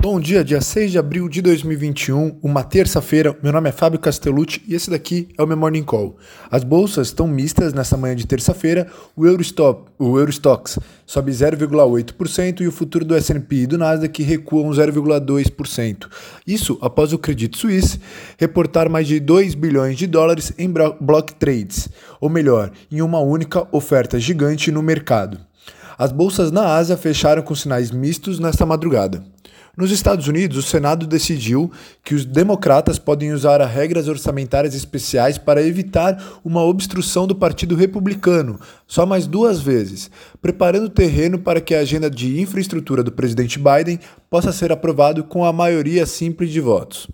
Bom dia, dia 6 de abril de 2021, uma terça-feira. Meu nome é Fábio Castellucci e esse daqui é o meu Morning Call. As bolsas estão mistas nessa manhã de terça-feira. O Eurostop, o Eurostox sobe 0,8% e o futuro do S&P e do Nasdaq recuam 0,2%. Isso após o Credit Suisse reportar mais de 2 bilhões de dólares em block trades, ou melhor, em uma única oferta gigante no mercado. As bolsas na Ásia fecharam com sinais mistos nesta madrugada. Nos Estados Unidos, o Senado decidiu que os democratas podem usar regras orçamentárias especiais para evitar uma obstrução do Partido Republicano, só mais duas vezes, preparando o terreno para que a agenda de infraestrutura do presidente Biden possa ser aprovado com a maioria simples de votos.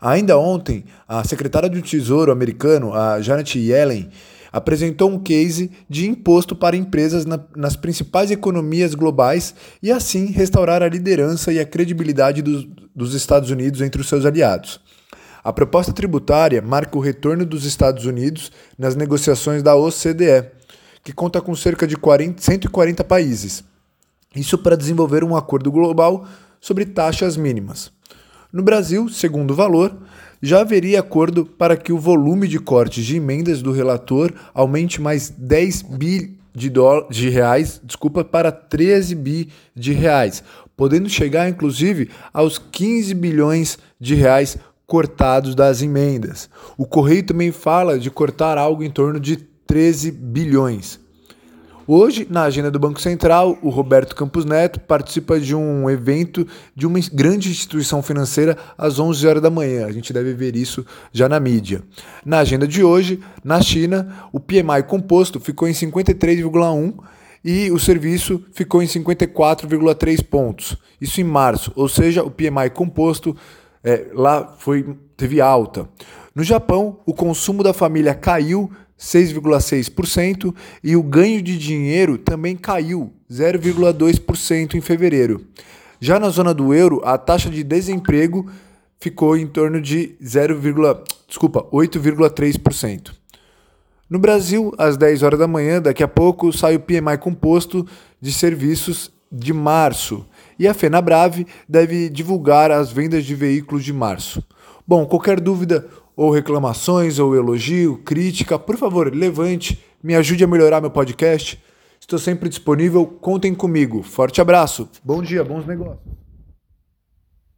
Ainda ontem, a secretária do Tesouro americano, a Janet Yellen, apresentou um case de imposto para empresas na, nas principais economias globais e assim restaurar a liderança e a credibilidade dos, dos Estados Unidos entre os seus aliados. A proposta tributária marca o retorno dos Estados Unidos nas negociações da OCDE, que conta com cerca de 40, 140 países. Isso para desenvolver um acordo global sobre taxas mínimas. No Brasil, segundo o valor, já haveria acordo para que o volume de cortes de emendas do relator aumente mais 10 bi de, de reais, desculpa, para 13 bi de reais, podendo chegar inclusive aos 15 bilhões de reais cortados das emendas. O Correio também fala de cortar algo em torno de 13 bilhões. Hoje, na agenda do Banco Central, o Roberto Campos Neto participa de um evento de uma grande instituição financeira às 11 horas da manhã. A gente deve ver isso já na mídia. Na agenda de hoje, na China, o PMI composto ficou em 53,1 e o serviço ficou em 54,3 pontos. Isso em março, ou seja, o PMI composto é, lá foi teve alta. No Japão, o consumo da família caiu 6,6% e o ganho de dinheiro também caiu 0,2% em fevereiro. Já na zona do euro, a taxa de desemprego ficou em torno de 0, desculpa, 8,3%. No Brasil, às 10 horas da manhã, daqui a pouco, sai o PMI composto de serviços de março e a FenaBrave deve divulgar as vendas de veículos de março. Bom, qualquer dúvida ou reclamações, ou elogio, crítica, por favor, levante, me ajude a melhorar meu podcast. Estou sempre disponível, contem comigo. Forte abraço, bom dia, bons negócios.